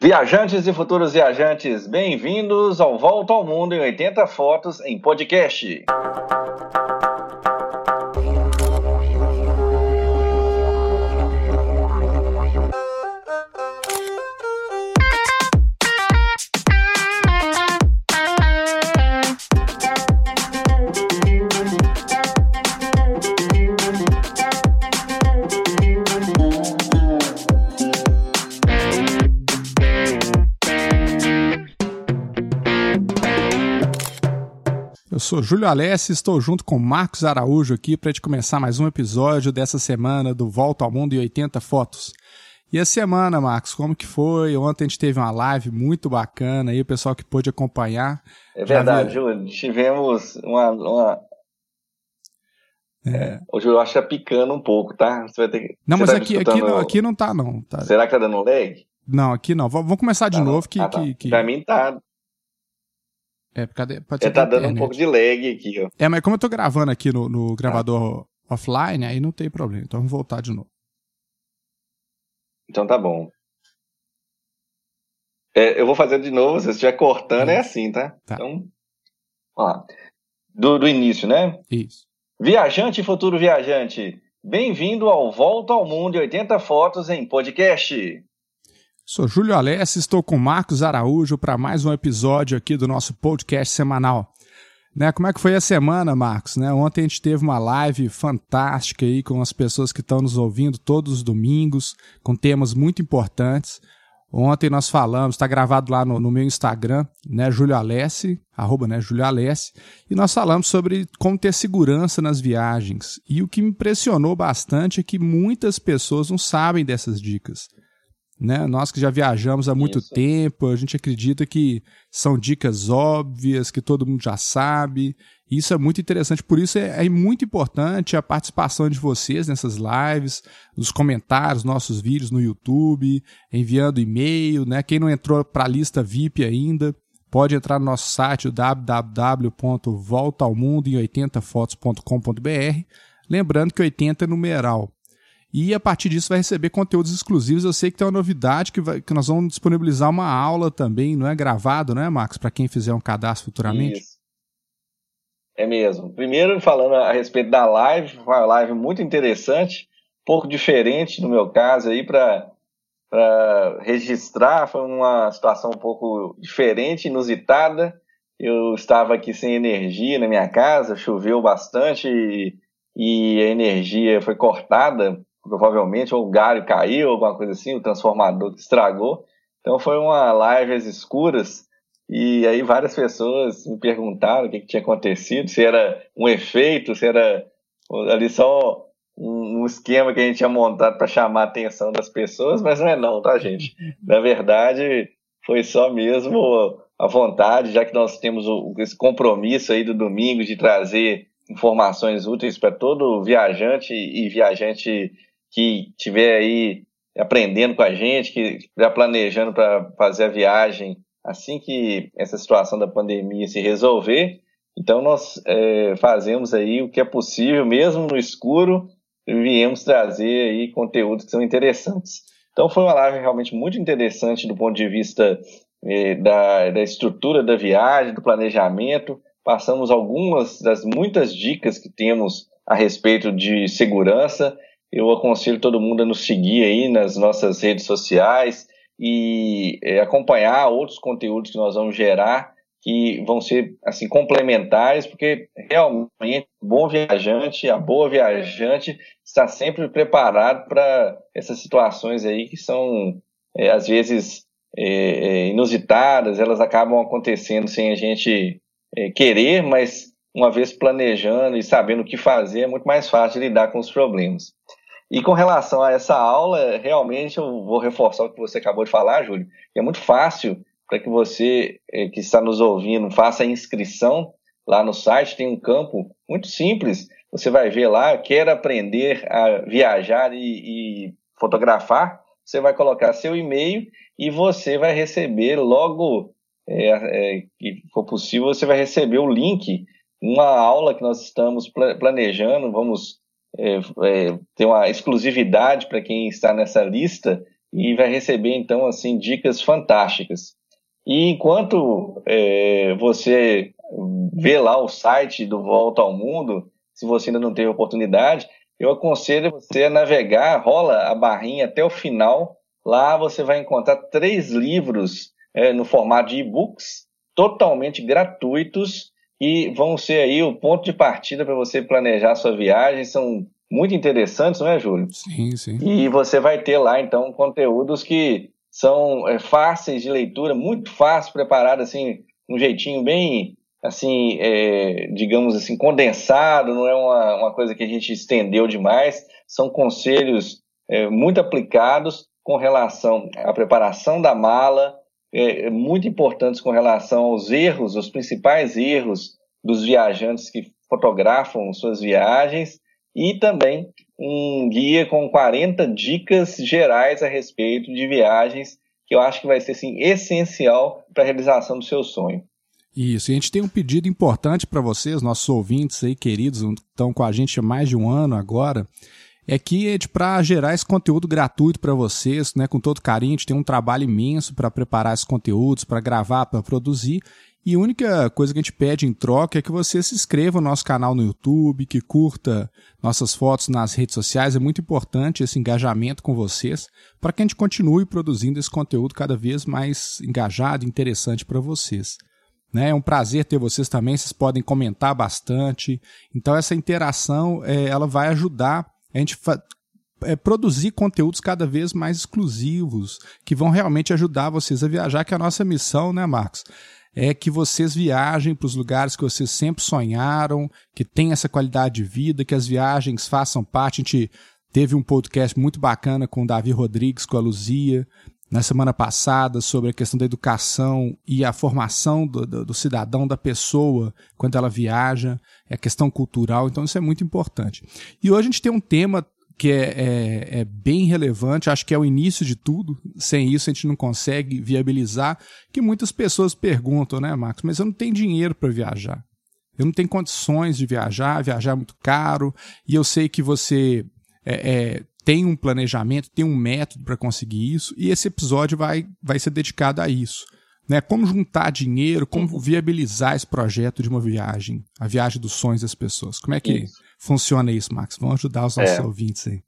Viajantes e futuros viajantes, bem-vindos ao Volta ao Mundo em 80 Fotos em podcast. Sou Júlio Alessi, estou junto com Marcos Araújo aqui para te começar mais um episódio dessa semana do Volta ao Mundo em 80 Fotos. E a semana, Marcos, como que foi? Ontem a gente teve uma live muito bacana aí, o pessoal que pôde acompanhar. É verdade, Júlio. Tivemos uma. uma... É. O Júlio acho que tá picando um pouco, tá? Você vai ter que... Não, Você mas tá aqui, aqui, não, aqui não tá, não. Tá... Será que tá dando lag? Não, aqui não. Vamos começar de tá novo. Que, ah, tá. que, que... Pra mim tá. É, pode ser tá dando um pouco de lag aqui, ó. É, mas como eu tô gravando aqui no, no gravador ah. offline, aí não tem problema. Então vamos voltar de novo. Então tá bom. É, eu vou fazer de novo, se estiver cortando, é, é assim, tá? tá. Então, ó, do, do início, né? Isso. Viajante futuro viajante, bem-vindo ao Volta ao Mundo em 80 Fotos em podcast. Sou Júlio Alessi, estou com Marcos Araújo para mais um episódio aqui do nosso podcast semanal. Né, como é que foi a semana, Marcos? Né, ontem a gente teve uma live fantástica aí com as pessoas que estão nos ouvindo todos os domingos, com temas muito importantes. Ontem nós falamos, está gravado lá no, no, meu Instagram, né, Júlio Alessi, arroba, né, Júlio Alessi, e nós falamos sobre como ter segurança nas viagens. E o que me impressionou bastante é que muitas pessoas não sabem dessas dicas. Né? Nós que já viajamos há muito Isso. tempo, a gente acredita que são dicas óbvias, que todo mundo já sabe. Isso é muito interessante, por isso é, é muito importante a participação de vocês nessas lives, nos comentários, nossos vídeos no YouTube, enviando e-mail, né? Quem não entrou para a lista VIP ainda, pode entrar no nosso site www.voltaalmundoem80fotos.com.br, lembrando que 80 é numeral. E a partir disso vai receber conteúdos exclusivos. Eu sei que tem uma novidade que, vai, que nós vamos disponibilizar uma aula também, não é gravado, né, Max? Para quem fizer um cadastro futuramente. Isso. É mesmo. Primeiro, falando a respeito da live, uma live muito interessante, um pouco diferente no meu caso aí para para registrar, foi uma situação um pouco diferente, inusitada. Eu estava aqui sem energia na minha casa, choveu bastante e, e a energia foi cortada provavelmente, ou o galho caiu, alguma coisa assim, o transformador estragou. Então foi uma live às escuras, e aí várias pessoas me perguntaram o que, que tinha acontecido, se era um efeito, se era ali só um, esquema que a gente tinha montado para chamar a atenção das pessoas, mas não é não, tá, gente? Na verdade, foi só mesmo a vontade, já que nós temos o, esse compromisso aí do domingo de trazer informações úteis para todo viajante e viajante que tiver aí aprendendo com a gente, que já planejando para fazer a viagem assim que essa situação da pandemia se resolver. Então nós é, fazemos aí o que é possível, mesmo no escuro, viemos trazer aí conteúdos que são interessantes. Então foi uma live realmente muito interessante do ponto de vista é, da, da estrutura da viagem, do planejamento. Passamos algumas das muitas dicas que temos a respeito de segurança eu aconselho todo mundo a nos seguir aí nas nossas redes sociais e é, acompanhar outros conteúdos que nós vamos gerar que vão ser assim complementares, porque realmente o bom viajante, a boa viajante está sempre preparado para essas situações aí que são é, às vezes é, inusitadas, elas acabam acontecendo sem a gente querer, mas uma vez planejando e sabendo o que fazer, é muito mais fácil lidar com os problemas. E com relação a essa aula, realmente eu vou reforçar o que você acabou de falar, Júlio, é muito fácil para que você eh, que está nos ouvindo faça a inscrição lá no site, tem um campo muito simples, você vai ver lá, quer aprender a viajar e, e fotografar, você vai colocar seu e-mail e você vai receber logo é, é, que for possível, você vai receber o link, uma aula que nós estamos planejando, vamos é, é, tem uma exclusividade para quem está nessa lista e vai receber então assim dicas fantásticas. E enquanto é, você vê lá o site do Volta ao Mundo, se você ainda não teve oportunidade, eu aconselho você a navegar, rola a barrinha até o final. Lá você vai encontrar três livros é, no formato de e-books, totalmente gratuitos e vão ser aí o ponto de partida para você planejar sua viagem. São muito interessantes, não é, Júlio? Sim, sim. E você vai ter lá, então, conteúdos que são é, fáceis de leitura, muito fácil, preparado assim, um jeitinho bem, assim, é, digamos assim, condensado, não é uma, uma coisa que a gente estendeu demais. São conselhos é, muito aplicados com relação à preparação da mala, é, muito importantes com relação aos erros, os principais erros dos viajantes que fotografam suas viagens e também um guia com 40 dicas gerais a respeito de viagens que eu acho que vai ser assim, essencial para a realização do seu sonho. Isso, e a gente tem um pedido importante para vocês, nossos ouvintes aí queridos, estão com a gente há mais de um ano agora, é que para gerar esse conteúdo gratuito para vocês, né, com todo carinho, a gente tem um trabalho imenso para preparar esses conteúdos, para gravar, para produzir. E a única coisa que a gente pede em troca é que você se inscreva no nosso canal no YouTube, que curta nossas fotos nas redes sociais. É muito importante esse engajamento com vocês para que a gente continue produzindo esse conteúdo cada vez mais engajado e interessante para vocês. Né? É um prazer ter vocês também, vocês podem comentar bastante. Então essa interação é, ela vai ajudar a gente é, produzir conteúdos cada vez mais exclusivos, que vão realmente ajudar vocês a viajar, que é a nossa missão, né, Marcos? É que vocês viajem para os lugares que vocês sempre sonharam, que tem essa qualidade de vida, que as viagens façam parte. A gente teve um podcast muito bacana com o Davi Rodrigues, com a Luzia, na semana passada sobre a questão da educação e a formação do, do, do, cidadão, da pessoa, quando ela viaja, é a questão cultural, então isso é muito importante. E hoje a gente tem um tema que é, é, é bem relevante, acho que é o início de tudo, sem isso a gente não consegue viabilizar, que muitas pessoas perguntam, né, Marcos, mas eu não tenho dinheiro para viajar. Eu não tenho condições de viajar, viajar é muito caro, e eu sei que você é, é, tem um planejamento, tem um método para conseguir isso, e esse episódio vai, vai ser dedicado a isso. Né? Como juntar dinheiro, como uhum. viabilizar esse projeto de uma viagem, a viagem dos sonhos das pessoas. Como é que isso. funciona isso, Max? Vamos ajudar os nossos é. ouvintes aí.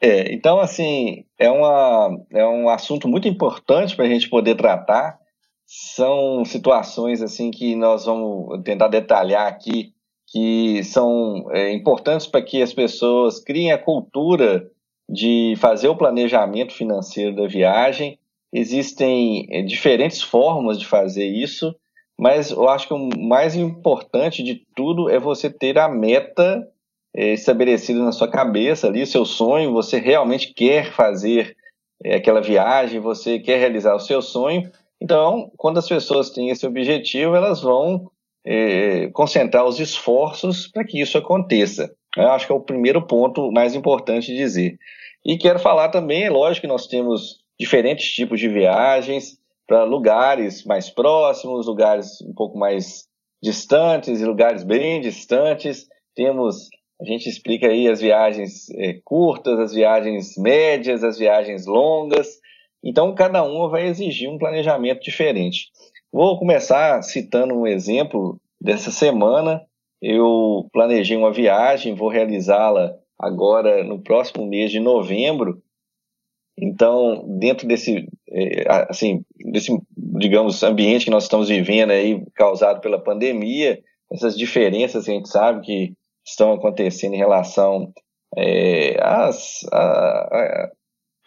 É, então, assim, é, uma, é um assunto muito importante para a gente poder tratar. São situações assim que nós vamos tentar detalhar aqui que são é, importantes para que as pessoas criem a cultura de fazer o planejamento financeiro da viagem. Existem é, diferentes formas de fazer isso, mas eu acho que o mais importante de tudo é você ter a meta é, estabelecida na sua cabeça ali, seu sonho, você realmente quer fazer é, aquela viagem, você quer realizar o seu sonho. Então, quando as pessoas têm esse objetivo, elas vão é, concentrar os esforços para que isso aconteça. Eu acho que é o primeiro ponto mais importante de dizer. E quero falar também, é lógico que nós temos diferentes tipos de viagens para lugares mais próximos, lugares um pouco mais distantes e lugares bem distantes. Temos, a gente explica aí as viagens é, curtas, as viagens médias, as viagens longas. Então, cada uma vai exigir um planejamento diferente. Vou começar citando um exemplo dessa semana. Eu planejei uma viagem, vou realizá-la agora no próximo mês de novembro. Então, dentro desse, é, assim, desse, digamos, ambiente que nós estamos vivendo aí, causado pela pandemia, essas diferenças a gente sabe que estão acontecendo em relação é, às, a,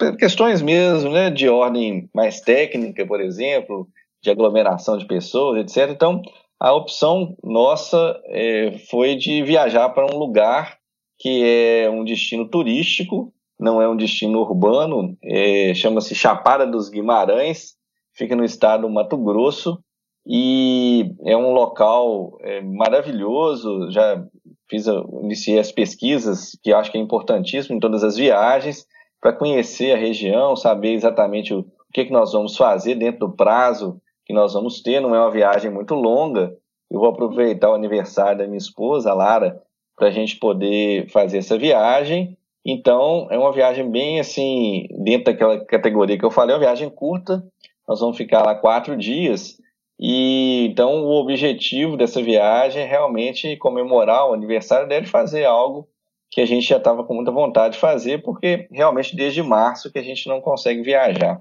a questões mesmo, né, de ordem mais técnica, por exemplo, de aglomeração de pessoas, etc. Então, a opção nossa é, foi de viajar para um lugar que é um destino turístico, não é um destino urbano, é, chama-se Chapada dos Guimarães, fica no estado do Mato Grosso, e é um local é, maravilhoso, já fiz, iniciei as pesquisas, que acho que é importantíssimo em todas as viagens, para conhecer a região, saber exatamente o, o que, que nós vamos fazer dentro do prazo que nós vamos ter, não é uma viagem muito longa. Eu vou aproveitar o aniversário da minha esposa, a Lara, para a gente poder fazer essa viagem Então, é uma viagem bem assim, dentro daquela categoria que eu falei, é uma viagem curta. Nós vamos ficar lá quatro dias. E então o objetivo dessa viagem é realmente comemorar o aniversário dele, fazer algo que a gente já estava com muita vontade de fazer, porque realmente desde março que a gente não consegue viajar.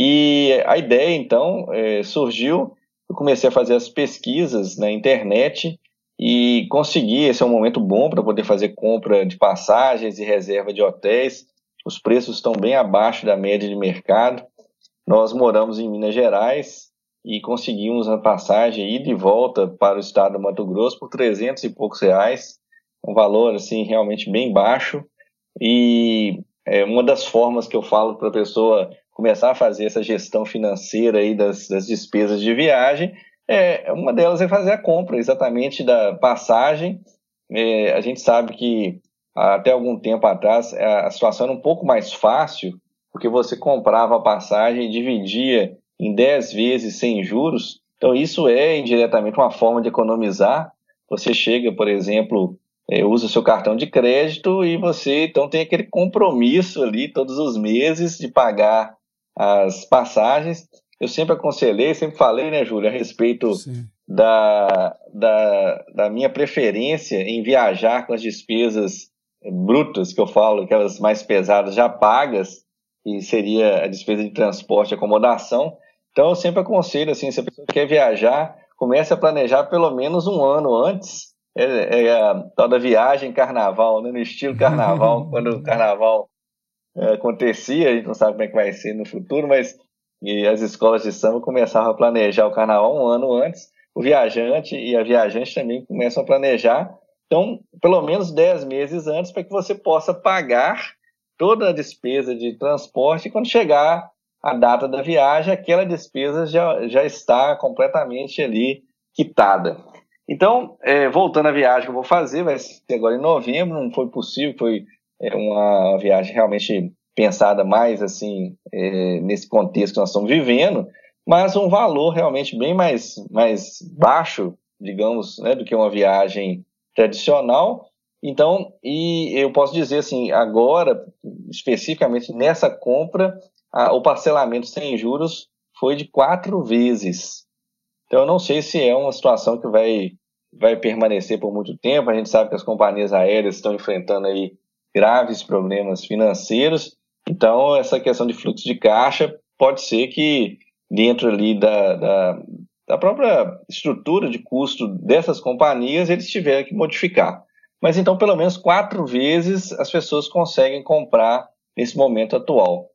E a ideia então é, surgiu, eu comecei a fazer as pesquisas na internet e consegui, esse é um momento bom para poder fazer compra de passagens e reserva de hotéis. Os preços estão bem abaixo da média de mercado. Nós moramos em Minas Gerais e conseguimos a passagem ida e volta para o estado do Mato Grosso por 300 e poucos reais, um valor assim realmente bem baixo. E é uma das formas que eu falo para a pessoa começar a fazer essa gestão financeira aí das, das despesas de viagem é, uma delas é fazer a compra exatamente da passagem. É, a gente sabe que até algum tempo atrás a situação era um pouco mais fácil, porque você comprava a passagem e dividia em 10 vezes sem juros. Então, isso é indiretamente uma forma de economizar. Você chega, por exemplo, é, usa seu cartão de crédito e você então tem aquele compromisso ali todos os meses de pagar as passagens. Eu sempre aconselhei, sempre falei, né, Júlio, a respeito da, da, da minha preferência em viajar com as despesas brutas, que eu falo, aquelas mais pesadas já pagas, que seria a despesa de transporte e acomodação. Então, eu sempre aconselho, assim, se a pessoa quer viajar, comece a planejar pelo menos um ano antes, é, é a tal da viagem carnaval, né, no estilo carnaval, quando o carnaval acontecia, a gente não sabe como é que vai ser no futuro, mas e as escolas de samba começavam a planejar o carnaval um ano antes, o viajante e a viajante também começam a planejar, então, pelo menos 10 meses antes, para que você possa pagar toda a despesa de transporte e quando chegar a data da viagem, aquela despesa já, já está completamente ali quitada. Então, é, voltando à viagem que eu vou fazer, vai ser agora em novembro, não foi possível, foi é, uma viagem realmente pensada mais assim é, nesse contexto que nós estamos vivendo, mas um valor realmente bem mais, mais baixo, digamos, né, do que uma viagem tradicional. Então, e eu posso dizer assim, agora, especificamente nessa compra, a, o parcelamento sem juros foi de quatro vezes. Então, eu não sei se é uma situação que vai, vai permanecer por muito tempo. A gente sabe que as companhias aéreas estão enfrentando aí graves problemas financeiros então, essa questão de fluxo de caixa pode ser que dentro ali da, da, da própria estrutura de custo dessas companhias eles tiveram que modificar. Mas então, pelo menos quatro vezes as pessoas conseguem comprar nesse momento atual.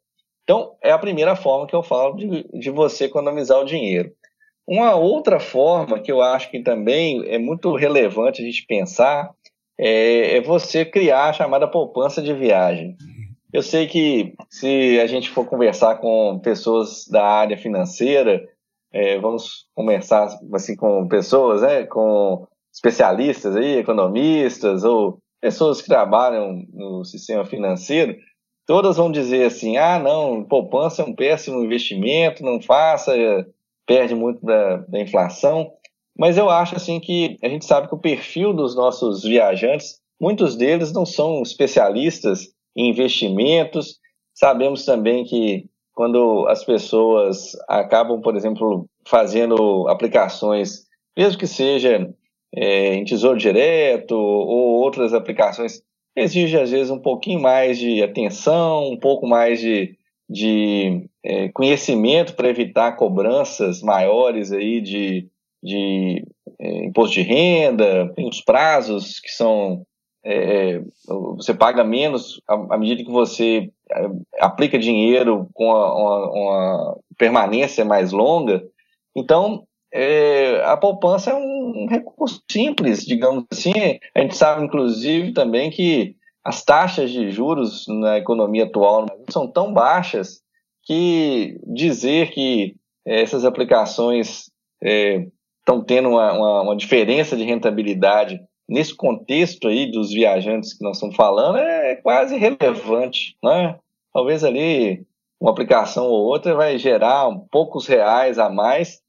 Então, é a primeira forma que eu falo de, de você economizar o dinheiro. Uma outra forma que eu acho que também é muito relevante a gente pensar é, é você criar a chamada poupança de viagem. Eu sei que se a gente for conversar com pessoas da área financeira, é, vamos conversar assim com pessoas, né, com especialistas aí, economistas ou pessoas que trabalham no sistema financeiro, todas vão dizer assim: ah, não, poupança é um péssimo investimento, não faça, perde muito da, da inflação. Mas eu acho assim que a gente sabe que o perfil dos nossos viajantes, muitos deles não são especialistas investimentos. Sabemos também que quando as pessoas acabam, por exemplo, fazendo aplicações, mesmo que seja é, em tesouro direto ou outras aplicações, exige às vezes um pouquinho mais de atenção, um pouco mais de, de é, conhecimento para evitar cobranças maiores aí de, de é, imposto de renda, tem os prazos que são é, você paga menos à, medida que você é, aplica dinheiro com uma, uma, uma permanência mais longa. Então, é, a poupança é um, recurso simples, digamos assim. A gente sabe, inclusive, também que as taxas de juros na economia atual são tão baixas que dizer que é, essas aplicações estão é, tendo uma, uma, uma diferença de rentabilidade nesse contexto aí dos viajantes que nós estamos falando, é quase relevante, né? Talvez ali uma aplicação ou outra vai gerar poucos reais a mais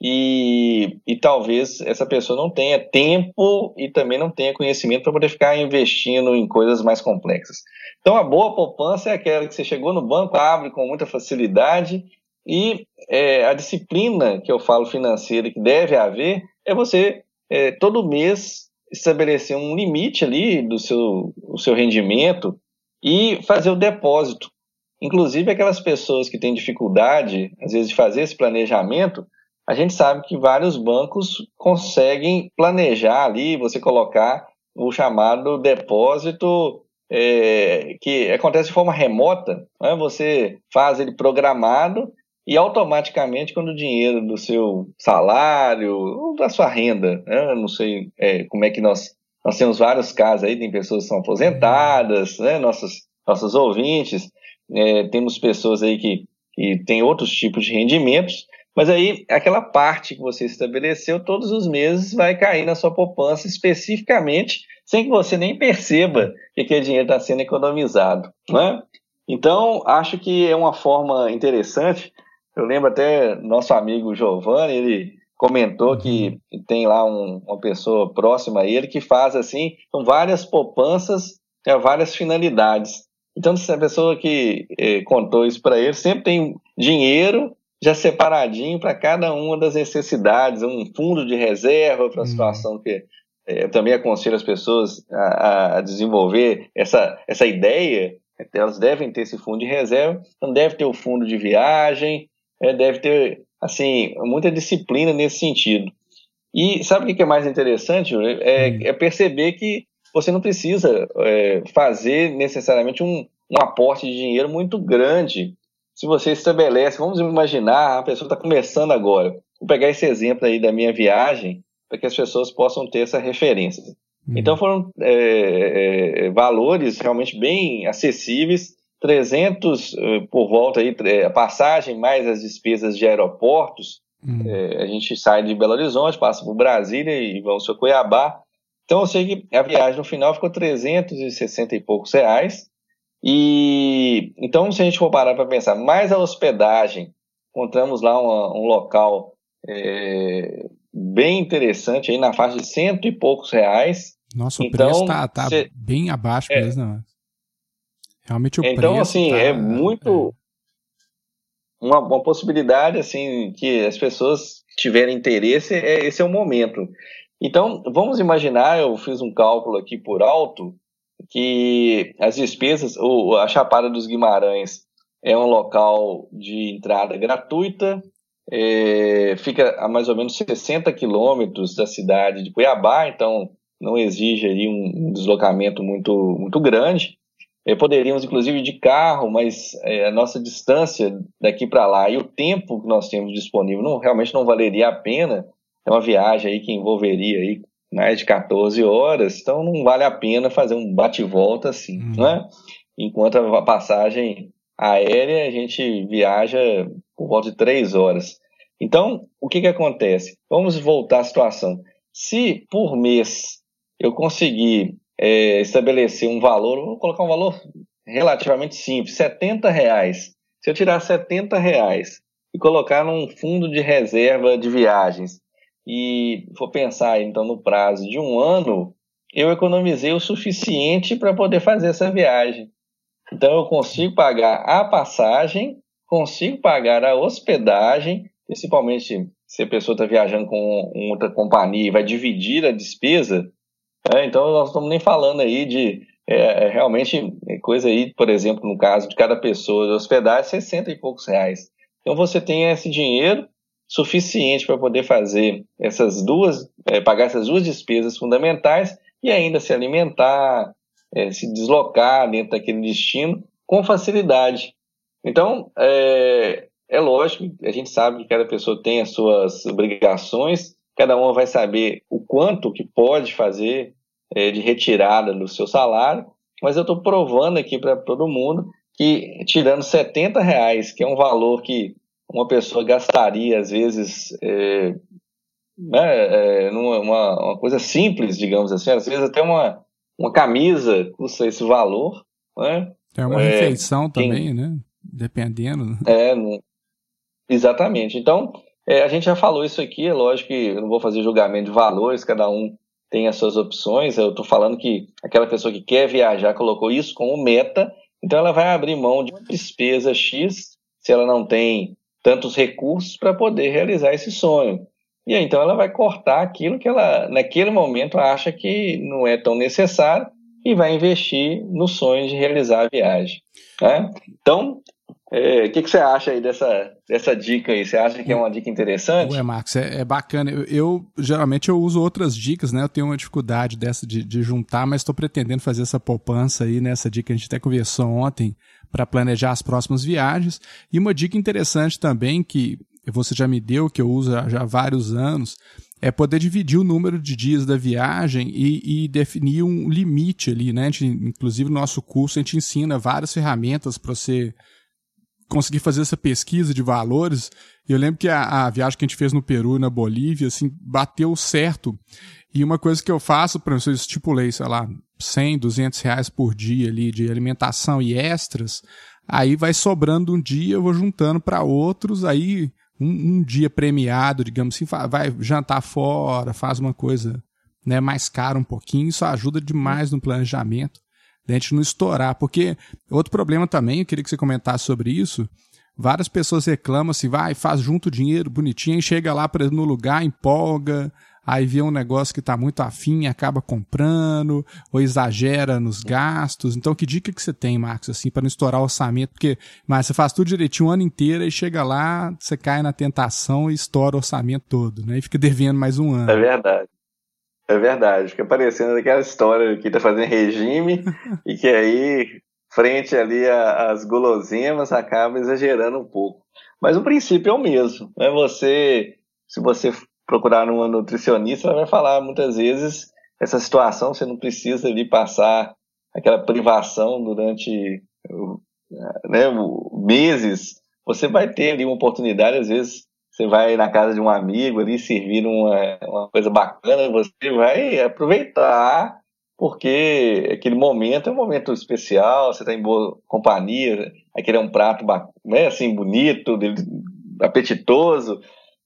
e, e talvez essa pessoa não tenha tempo e também não tenha conhecimento para poder ficar investindo em coisas mais complexas. Então, a boa poupança é aquela que você chegou no banco, abre com muita facilidade e é, a disciplina que eu falo financeira que deve haver é você é, todo mês estabelecer um limite ali do seu, do seu rendimento e fazer o depósito. Inclusive aquelas pessoas que têm dificuldade, às vezes, de fazer esse planejamento, a gente sabe que vários bancos conseguem planejar ali, você colocar o chamado depósito é, que acontece de forma remota, né? você faz ele programado e automaticamente quando o dinheiro do seu salário ou da sua renda, né? não sei é, como é que nós nós temos vários casos aí, tem pessoas que são aposentadas, né? nossos, nossos ouvintes, é, temos pessoas aí que, que têm outros tipos de rendimentos, mas aí, aquela parte que você estabeleceu, todos os meses vai cair na sua poupança especificamente, sem que você nem perceba que aquele dinheiro está sendo economizado. Né? Então, acho que é uma forma interessante. Eu lembro até nosso amigo Giovanni, ele comentou que tem lá um, uma pessoa próxima a ele que faz assim, com várias poupanças, é, várias finalidades. Então, essa pessoa que eh, contou isso para ele sempre tem dinheiro já separadinho para cada uma das necessidades, um fundo de reserva para a hum. situação que é, eu também aconselho as pessoas a, a, desenvolver essa, essa ideia, elas devem ter esse fundo de reserva, então deve ter o fundo de viagem, é, deve ter assim muita disciplina nesse sentido. E sabe o que é mais interessante? É, hum. é perceber que você não precisa é, fazer necessariamente um, um aporte de dinheiro muito grande se você estabelece, vamos imaginar, a pessoa está começando agora. Vou pegar esse exemplo aí da minha viagem para que as pessoas possam ter essa referência. Uhum. Então foram é, é, valores realmente bem acessíveis, 300 é, por volta aí, a passagem mais as despesas de aeroportos. Uhum. É, a gente sai de Belo Horizonte, passa por Brasília e vamos para Cuiabá. Então eu sei que a viagem no final ficou 360 e poucos reais. E então, se a gente for parar para pensar, mais a hospedagem, encontramos lá uma, um local é, bem interessante, aí na faixa de cento e poucos reais. Nossa, o então, preço está tá bem abaixo é, mesmo. Realmente o então, preço. assim, tá, é muito. É. Uma, uma possibilidade assim que as pessoas tiverem interesse, é, esse é o momento. Então, vamos imaginar, eu fiz um cálculo aqui por alto, que as despesas, o, a Chapada dos Guimarães é um local de entrada gratuita, é, fica a mais ou menos 60 quilômetros da cidade de Cuiabá, então não exige um, um deslocamento muito, muito grande. É, poderíamos, inclusive, de carro, mas é, a nossa distância daqui para lá e o tempo que nós temos disponível não, realmente não valeria a pena. É uma viagem aí que envolveria aí mais de 14 horas, então não vale a pena fazer um bate-volta assim, uhum. né? Enquanto a passagem aérea a gente viaja por volta de 3 horas. Então, o que, que acontece? Vamos voltar à situação. Se por mês eu conseguir é, estabelecer um valor, vou colocar um valor relativamente simples, 70 reais. Se eu tirar 70 reais e colocar num fundo de reserva de viagens e for pensar então no prazo de um ano, eu economizei o suficiente para poder fazer essa viagem. Então eu consigo pagar a passagem, consigo pagar a hospedagem, principalmente se a pessoa está viajando com outra companhia e vai dividir a despesa. Né? Então nós estamos nem falando aí de é, é realmente coisa aí, por exemplo, no caso de cada pessoa de hospedagem, 60 e poucos reais. Então você tem esse dinheiro suficiente para poder fazer essas duas, é, pagar essas duas despesas fundamentais e ainda se alimentar, é, se deslocar dentro daquele destino com facilidade. Então, é, é lógico, a gente sabe que cada pessoa tem as suas obrigações, cada uma vai saber o quanto que pode fazer é, de retirada do seu salário, mas eu estou provando aqui para todo mundo que tirando 70 reais, que é um valor que uma pessoa gastaria, às vezes, é, né, é, numa uma, uma, coisa simples, digamos assim, às vezes até uma, uma camisa custa esse valor. Né? É uma refeição também, né? Dependendo. É, exatamente. Então, É, a gente já falou isso aqui, é lógico que eu não vou fazer julgamento de valores, cada um tem as suas opções. Eu estou falando que aquela pessoa que quer viajar colocou isso como meta, então ela vai abrir mão de uma despesa X se ela não tem tantos recursos para poder realizar esse sonho. E aí, então ela vai cortar aquilo que ela, naquele momento, acha que não é tão necessário e vai investir no sonho de realizar a viagem. Né? Então, o é, que, que, você acha aí dessa, dessa dica aí? Você acha que é uma dica interessante? Ué, Marcos, é, é bacana. Eu, eu, geralmente eu uso outras dicas, né? Eu tenho uma dificuldade dessa de, de juntar, mas estou pretendendo fazer essa poupança aí nessa dica. A gente até conversou ontem para planejar as próximas viagens. E uma dica interessante também que você já me deu, que eu uso já há vários anos, é poder dividir o número de dias da viagem e, e definir um limite ali, né? Gente, inclusive, no nosso curso, a gente ensina várias ferramentas para você conseguir fazer essa pesquisa de valores. Eu lembro que a, a, viagem que a gente fez no Peru e na Bolívia, assim, bateu certo. E uma coisa que eu faço, exemplo, eu estipulei, sei lá, 100, 200 reais por dia ali de alimentação e extras, aí vai sobrando um dia, eu vou juntando para outros, aí um, um, dia premiado, digamos assim, vai jantar fora, faz uma coisa né, mais cara um pouquinho, isso ajuda demais no planejamento, da gente não estourar. Porque outro problema também, eu queria que você comentasse sobre isso, várias pessoas reclamam assim, vai, faz junto dinheiro bonitinho, e chega lá no lugar, empolga, aí vê um negócio que está muito afim e acaba comprando, ou exagera nos gastos. Então, que dica que você tem, Marcos, assim, para não estourar o orçamento? Porque, mas você faz tudo direitinho o ano inteiro e chega lá, você cai na tentação e estoura o orçamento todo, né? E fica devendo mais um ano. É verdade. É verdade, fica parecendo aquela história que tá fazendo regime e que aí, frente ali às guloseimas, acaba exagerando um pouco. Mas o princípio é o mesmo, né? Você, se você procurar uma nutricionista, ela vai falar muitas vezes essa situação, você não precisa ali passar aquela privação durante né, meses, você vai ter ali uma oportunidade, às vezes você vai na casa de um amigo ali servir uma, uma coisa bacana, você vai aproveitar, porque aquele momento é um momento especial, você está em boa companhia, aquele é um prato né, assim, bonito, apetitoso,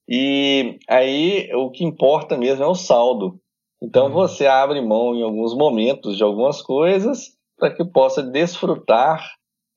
e aí o que importa mesmo é o saldo. Então uhum. você abre mão em alguns momentos de algumas coisas para que possa desfrutar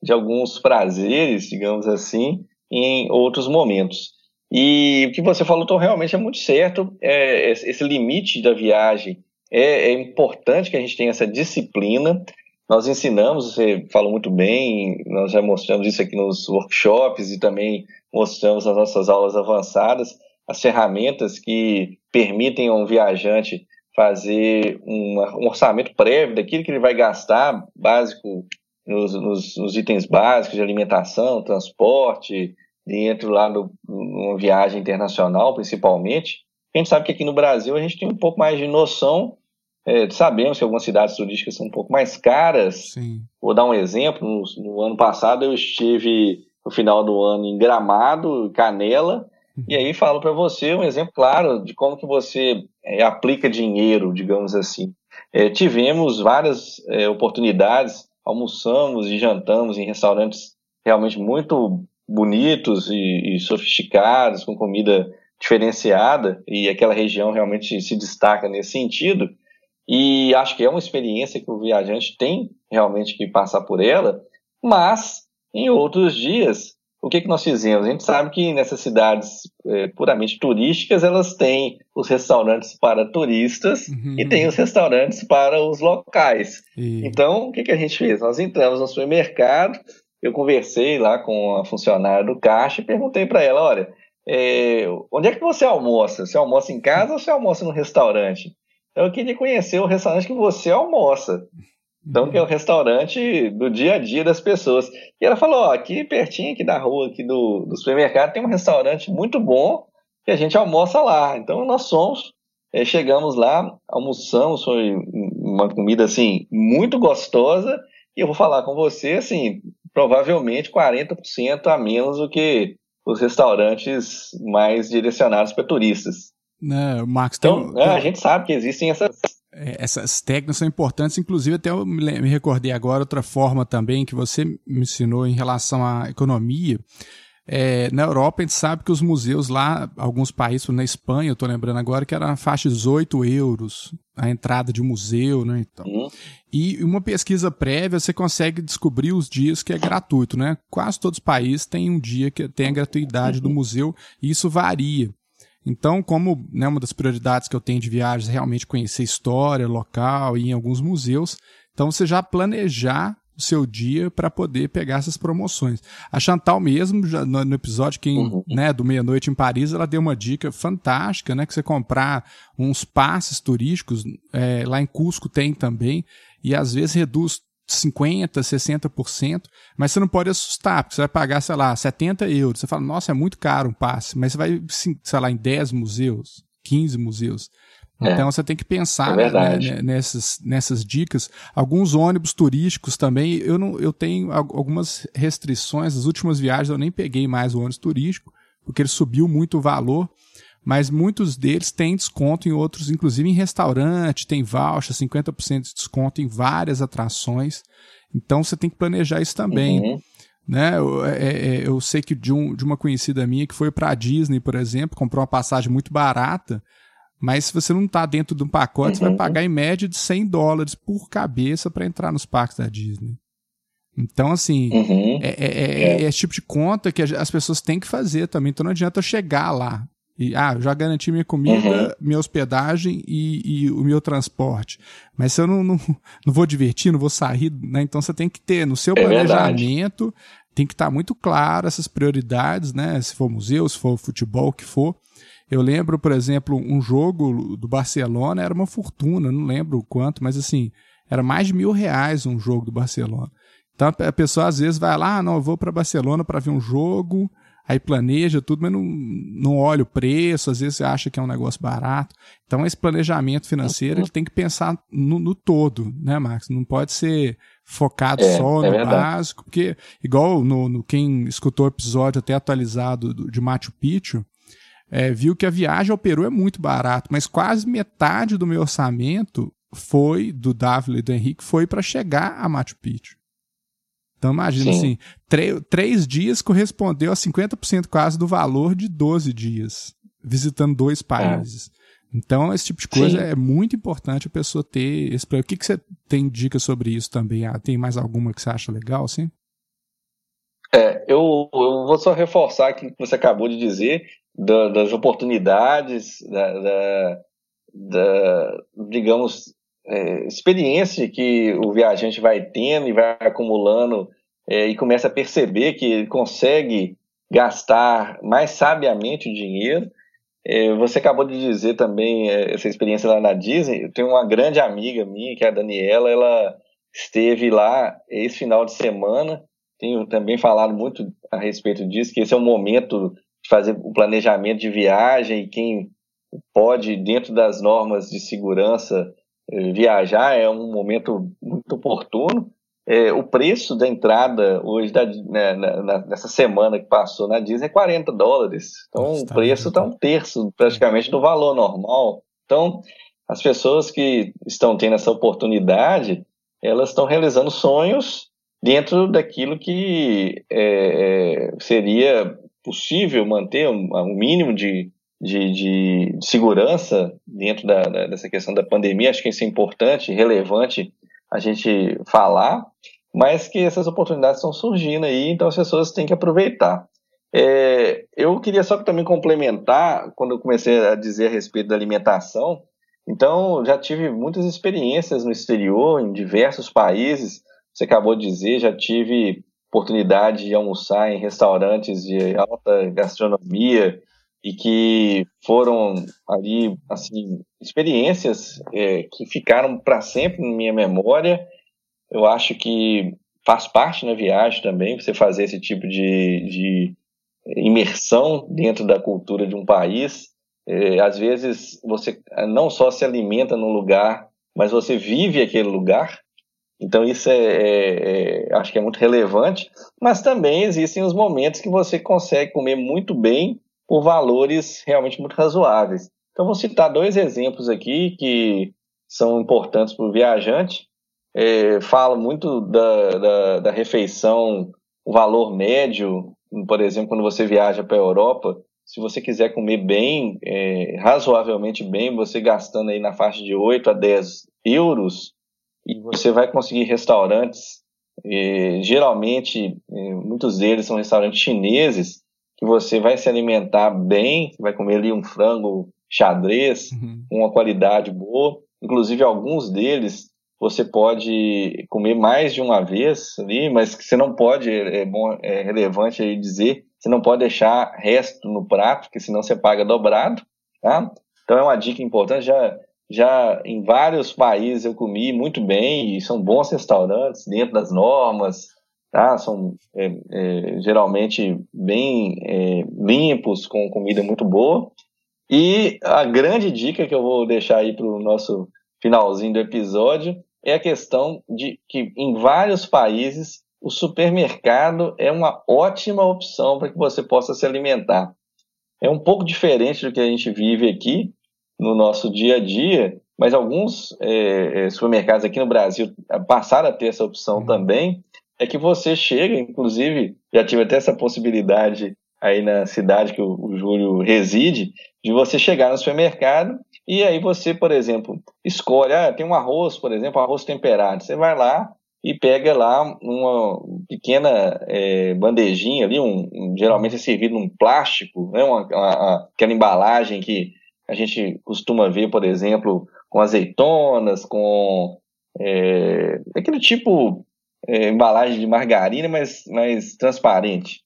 de alguns prazeres, digamos assim, em outros momentos. E o que você falou então, realmente é muito certo. É, esse limite da viagem é, é, importante que a gente tenha essa disciplina. Nós ensinamos, você falou muito bem, nós já mostramos isso aqui nos workshops e também mostramos nas nossas aulas avançadas as ferramentas que permitem a um viajante fazer um orçamento prévio daquilo que ele vai gastar, básico, nos, nos, nos itens básicos de alimentação, transporte, dentro lá no, numa viagem internacional, principalmente. A gente sabe que aqui no Brasil a gente tem um pouco mais de noção, é, sabemos que algumas cidades turísticas são um pouco mais caras. Sim. Vou dar um exemplo, no, no ano passado eu estive no final do ano em Gramado, Canela, e aí falo para você um exemplo claro de como que você é, aplica dinheiro, digamos assim. É, tivemos várias é, oportunidades, almoçamos e jantamos em restaurantes realmente muito bonitos e, e sofisticados, com comida diferenciada, e aquela região realmente se destaca nesse sentido. E acho que é uma experiência que o viajante tem realmente que passar por ela, mas em outros dias o que, que nós fizemos? A gente sabe que nessas cidades é, puramente turísticas, elas têm os restaurantes para turistas uhum. e tem os restaurantes para os locais. E... Então, o que, que a gente fez? Nós entramos no supermercado, eu conversei lá com a funcionária do caixa e perguntei para ela, olha, é, onde é que você almoça? Você almoça em casa ou você almoça no restaurante? Então, eu queria conhecer o restaurante que você almoça. Então, que é o restaurante do dia a dia das pessoas. E ela falou, ó, aqui pertinho aqui da rua, aqui do, do supermercado, tem um restaurante muito bom que a gente almoça lá. Então, nós somos, é, chegamos lá, almoçamos, foi uma comida, assim, muito gostosa. E eu vou falar com você, assim, provavelmente 40% a menos do que os restaurantes mais direcionados para turistas. Né, Max, então, tem... é, a gente sabe que existem essas é, essas técnicas são importantes, inclusive até eu me recordei agora outra forma também que você me ensinou em relação à economia. É, na Europa a gente sabe que os museus lá, alguns países, na Espanha, eu estou lembrando agora, que era na faixa de 18 euros a entrada de museu, né? Então. Uhum. E uma pesquisa prévia você consegue descobrir os dias que é gratuito, né? Quase todos os países têm um dia que tem a gratuidade uhum. do museu e isso varia. Então, como né, uma das prioridades que eu tenho de viagens é realmente conhecer história local e em alguns museus, então você já planejar seu dia para poder pegar essas promoções. A Chantal mesmo, já no, no episódio quem, uhum. né, do Meia-Noite em Paris, ela deu uma dica fantástica, né, que você comprar uns passes turísticos, é, lá em Cusco tem também, e às vezes reduz 50%, 60%, mas você não pode assustar, porque você vai pagar, sei lá, 70 euros. Você fala, nossa, é muito caro um passe, mas você vai, sei lá, em 10 museus, 15 museus. É. Então você tem que pensar é né, nessas, nessas dicas. Alguns ônibus turísticos também. Eu, não, eu tenho algumas restrições. Nas últimas viagens eu nem peguei mais o ônibus turístico, porque ele subiu muito o valor. Mas muitos deles têm desconto em outros, inclusive em restaurante, tem voucher, 50% de desconto em várias atrações. Então você tem que planejar isso também. Uhum. Né? Eu, é, é eu sei que de, um, de uma conhecida minha que foi para a Disney, por exemplo, comprou uma passagem muito barata mas se você não está dentro de um pacote, uhum. você vai uhum. pagar em média de 100 dólares por cabeça para entrar nos parques da Disney. Então, assim, uhum. é, é, é, é, esse tipo de conta que as pessoas têm que fazer também. Então não adianta eu chegar lá e, ah, já garanti minha comida, uhum. minha hospedagem e, e, o meu transporte. Mas se eu não, não, não vou divertir, não vou sair, né? Então você tem que ter no seu é planejamento, verdade. tem que estar tá muito claro essas prioridades, né? Se for museu, se for futebol, o que for. Eu lembro, por exemplo, um jogo do Barcelona era uma fortuna, não lembro quanto, mas assim, era mais de mil reais um jogo do Barcelona. Então a pessoa às vezes vai lá, ah, não, eu vou para Barcelona para ver um jogo, aí planeja tudo, mas não, não olha o preço, às vezes você acha que é um negócio barato. Então esse planejamento financeiro ele tem que pensar no, no todo, né, Max? Não pode ser focado é, só é no verdade. básico, porque igual no, no, quem escutou o episódio até atualizado de Machu Picchu, é, viu que a viagem ao Peru é muito barato, mas quase metade do meu orçamento foi, do Dávila e do Henrique, foi para chegar a Machu Picchu. Então imagina Sim. assim, três dias correspondeu a 50% quase do valor de 12 dias, visitando dois países. É. Então, esse tipo de coisa Sim. é muito importante a pessoa ter esse O que, que você tem dica sobre isso também? Ah, tem mais alguma que você acha legal, sim? É, eu, eu vou só reforçar aquilo que você acabou de dizer da, das oportunidades, da, da, da digamos, é, experiência que o viajante vai tendo e vai acumulando é, e começa a perceber que ele consegue gastar mais sabiamente o dinheiro. É, você acabou de dizer também é, essa experiência lá na Disney. Eu tenho uma grande amiga minha, que é a Daniela, ela esteve lá esse final de semana. Tenho também falado muito a respeito disso, que esse é um momento fazer o planejamento de viagem e quem pode, dentro das normas de segurança, eh, viajar é um momento muito oportuno. É, o preço da entrada hoje, da, né, na, nessa semana que passou na Disney, é 40 dólares. Então, Nossa, o preço está um terço praticamente do valor normal. Então, as pessoas que estão tendo essa oportunidade, elas estão realizando sonhos dentro daquilo que é, seria possível manter um, um mínimo de, de, de, segurança dentro da, da, dessa questão da pandemia. Acho que isso é importante, relevante a gente falar, mas que essas oportunidades estão surgindo aí, então as pessoas têm que aproveitar. É, eu queria só também complementar, quando eu comecei a dizer a respeito da alimentação, então já tive muitas experiências no exterior, em diversos países, você acabou de dizer, já tive oportunidade de almoçar em restaurantes de alta gastronomia e que foram ali assim experiências é, que ficaram para sempre na minha memória. Eu acho que faz parte na viagem também você fazer esse tipo de, de imersão dentro da cultura de um país. É, às vezes você não só se alimenta no lugar, mas você vive aquele lugar. Então isso é, é, é, acho que é muito relevante, mas também existem os momentos que você consegue comer muito bem por valores realmente muito razoáveis. Então vou citar dois exemplos aqui que são importantes para o viajante. É, falo muito da, da, da, refeição, o valor médio por exemplo, quando você viaja para a Europa, se você quiser comer bem, é, razoavelmente bem, você gastando aí na faixa de 8 a 10 euros, e você vai conseguir restaurantes, é, geralmente, é, muitos deles são restaurantes chineses, que você vai se alimentar bem, vai comer ali um frango xadrez, uhum. com uma qualidade boa. Inclusive, alguns deles você pode comer mais de uma vez ali, mas que você não pode, é, bom, é relevante aí dizer, você não pode deixar resto no prato, porque senão você paga dobrado, tá? Então é uma dica importante, já, já em vários países eu comi muito bem, e são bons restaurantes, dentro das normas, tá? São é, é, geralmente bem é, limpos, com comida muito boa, e a grande dica que eu vou deixar aí para o nosso finalzinho do episódio é a questão de que em vários países o supermercado é uma ótima opção para que você possa se alimentar. É um pouco diferente do que a gente vive aqui no nosso dia a dia, mas alguns é, é supermercados aqui no Brasil passaram a ter essa opção uhum. também. É que você chega, inclusive, já tive até essa possibilidade aí na cidade que o, o Júlio reside, de você chegar no supermercado e aí você, por exemplo, escolhe, ah, tem um arroz, por exemplo, arroz temperado. Você vai lá e pega lá uma pequena é, bandejinha ali, um, um, geralmente é servido num plástico, né, uma, uma, aquela embalagem que a gente costuma ver, por exemplo, com azeitonas, com é, aquele tipo é, embalagem de margarina, mas mais transparente,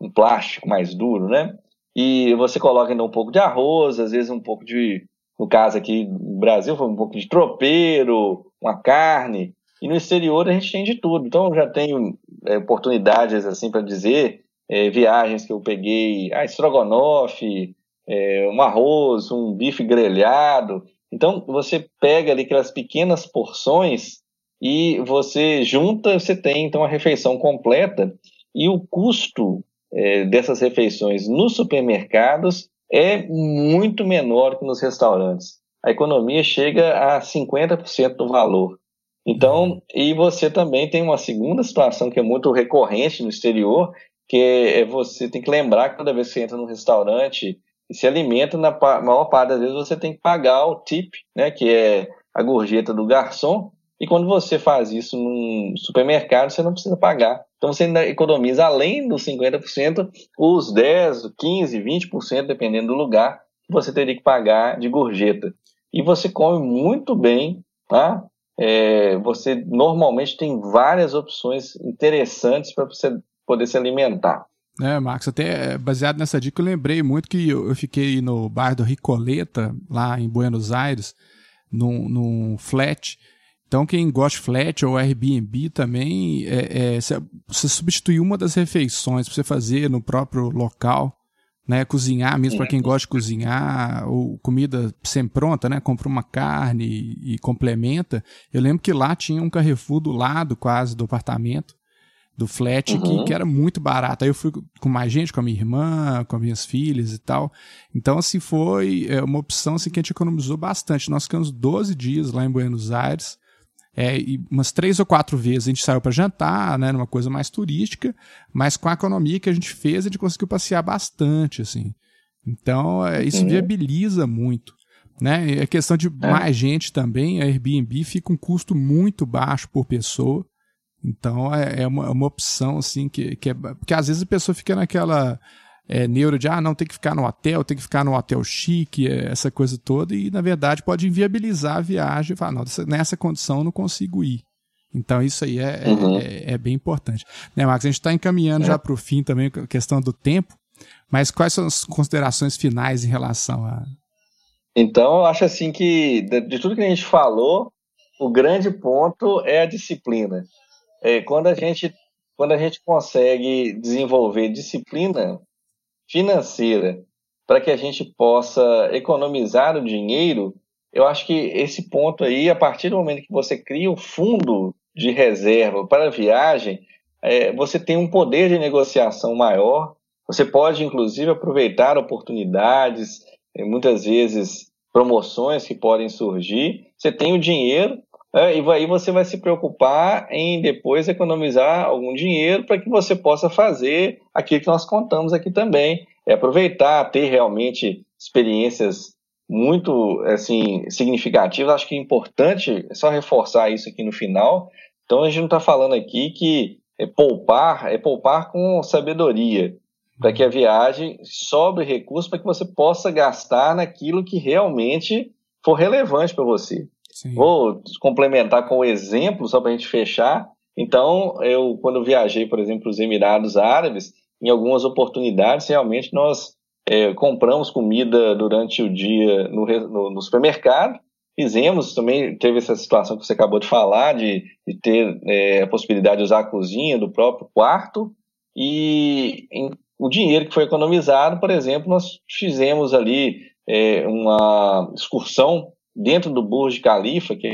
um plástico mais duro, né? E você coloca ainda um pouco de arroz, às vezes um pouco de no caso aqui no Brasil, foi um pouco de tropeiro, uma carne, e no exterior a gente tem de tudo. Então, eu já tenho é, oportunidades, assim, para dizer, é, viagens que eu peguei, ah, estrogonofe, é, um arroz, um bife grelhado. Então, você pega ali aquelas pequenas porções e você junta, você tem, então, a refeição completa. E o custo é, dessas refeições nos supermercados é muito menor que nos restaurantes. A economia chega a 50% do valor. Então, e você também tem uma segunda situação que é muito recorrente no exterior, que é você tem que lembrar que toda vez que você entra num restaurante se alimenta, na maior parte das vezes você tem que pagar o tip, né, que é a gorjeta do garçom, e quando você faz isso num supermercado, você não precisa pagar. Então você ainda economiza, além dos 50%, os 10%, 15%, 20%, dependendo do lugar, que você teria que pagar de gorjeta. E você come muito bem, tá? É, você normalmente tem várias opções interessantes para você poder se alimentar. É, Marcos, até é, baseado nessa dica, eu lembrei muito que eu fiquei no bairro do Ricoleta, lá em Buenos Aires, num, num flat, então, quem gosta de flat ou Airbnb também, é, é, você substituir uma das refeições para você fazer no próprio local, né? Cozinhar mesmo para quem gosta de cozinhar, ou comida sempre pronta, né? Compra uma carne e, e, complementa. Eu lembro que lá tinha um Carrefour do lado quase do apartamento, do flat, uhum. que, que era muito barato. Aí eu fui com mais gente, com a minha irmã, com as minhas filhas e tal. Então, assim, foi é, uma opção assim, que a gente economizou bastante. Nós ficamos 12 dias lá em Buenos Aires é, e umas três ou quatro vezes a gente saiu para jantar, né, numa coisa mais turística, mas com a economia que a gente fez, a gente conseguiu passear bastante, assim. Então, é, isso uhum. viabiliza muito. Né? É questão de é. mais gente também, a Airbnb fica um custo muito baixo por pessoa. Então, é, é uma, é uma opção, assim, que, que é. Porque às vezes a pessoa fica naquela é, neuro de, ah, não, tem que ficar no hotel, tem que ficar no hotel chique, é, essa coisa toda, e na verdade pode inviabilizar a viagem e falar, não, nessa condição eu não consigo ir. Então isso aí é, é uhum. é, é, bem importante. Né, Marcos, a gente está encaminhando já para o fim também, a questão do tempo, mas quais são as considerações finais em relação a... Então, eu acho assim que, de, de tudo que a gente falou, o grande ponto é a disciplina. É, quando, a gente, quando a gente consegue desenvolver disciplina financeira para que a gente possa economizar o dinheiro, eu acho que esse ponto aí, a partir do momento que você cria um fundo de reserva para a viagem, é, você tem um poder de negociação maior, você pode, inclusive, aproveitar oportunidades, muitas vezes promoções que podem surgir, você tem o dinheiro, É, e aí você vai se preocupar em depois economizar algum dinheiro para que você possa fazer aquilo que nós contamos aqui também. É aproveitar, ter realmente experiências muito assim significativas. Acho que é importante só reforçar isso aqui no final. Então a gente não está falando aqui que é poupar, é poupar com sabedoria, para que a viagem sobre recursos para que você possa gastar naquilo que realmente for relevante para você. Sim. Vou complementar com o exemplo, só para a gente fechar. Então, eu, quando viajei, por exemplo, os Emirados Árabes, em algumas oportunidades, realmente nós é, compramos comida durante o dia no, no, no, supermercado. Fizemos também, teve essa situação que você acabou de falar, de, de ter é, a possibilidade de usar a cozinha do próprio quarto. E em, o dinheiro que foi economizado, por exemplo, nós fizemos ali é, uma excursão dentro do Burj Khalifa, que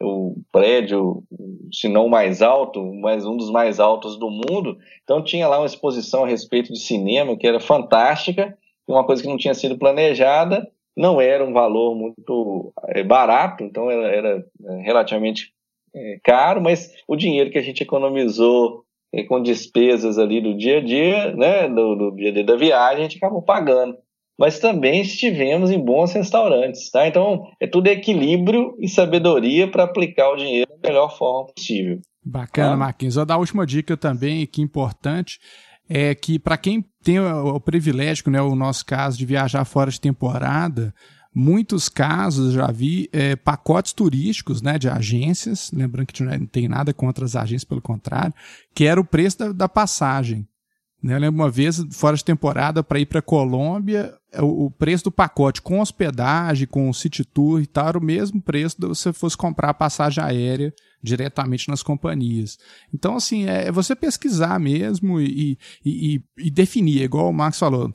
é o prédio, se não o mais alto, mas um dos mais altos do mundo. Então tinha lá uma exposição a respeito de cinema que era fantástica, uma coisa que não tinha sido planejada, não era um valor muito é, barato, então era, é, relativamente é, caro, mas o dinheiro que a gente economizou com despesas ali do dia a dia, né, do, do dia a dia da viagem, a gente acabou pagando mas também estivemos em bons restaurantes, tá? Então, é tudo equilíbrio e sabedoria para aplicar o dinheiro da melhor forma possível. Bacana, tá? Marquinhos. Vou dar a última dica também, que é importante, é que para quem tem o, o privilégio, né, o nosso caso, de viajar fora de temporada, muitos casos já vi é, pacotes turísticos né, de agências, lembrando que não tem nada contra as agências, pelo contrário, que era o preço da, da passagem. Né? Eu lembro uma vez, fora de temporada, para ir para Colômbia, o preço do pacote com hospedagem, com city tour e tal, era o mesmo preço se você fosse comprar a passagem aérea diretamente nas companhias. Então, assim, é você pesquisar mesmo e, e, e, e definir, igual o Max falou.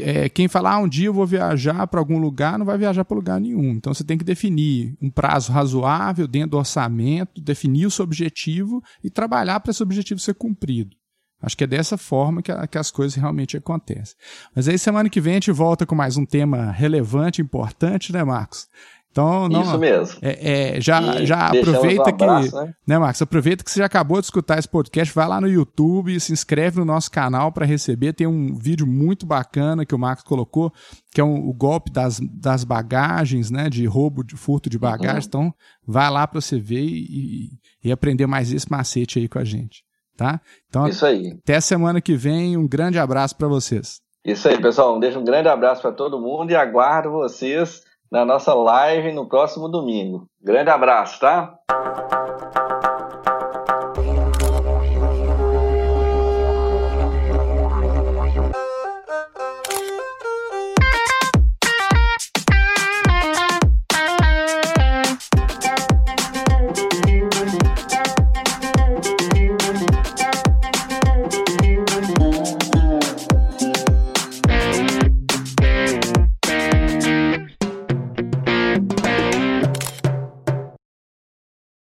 É, quem falar ah, um dia eu vou viajar para algum lugar, não vai viajar para lugar nenhum. Então você tem que definir um prazo razoável dentro do orçamento, definir o seu objetivo e trabalhar para esse objetivo ser cumprido. Acho que é dessa forma que, a, que, as coisas realmente acontecem. Mas aí semana que vem a gente volta com mais um tema relevante, importante, né, Marcos? Então, não, Isso mesmo. É, é já já aproveita um abraço, que, né? né, Marcos? Aproveita que você já acabou de escutar esse podcast, vai lá no YouTube, se inscreve no nosso canal para receber. Tem um vídeo muito bacana que o Marcos colocou, que é um, o golpe das, das bagagens, né, de roubo, de furto de bagagem. Uhum. Então, vai lá para você ver e, e aprender mais esse macete aí com a gente tá? Então, Isso aí. até semana que vem, um grande abraço para vocês. Isso aí, pessoal. Um, deixo um grande abraço para todo mundo e aguardo vocês na nossa live no próximo domingo. Grande abraço, tá?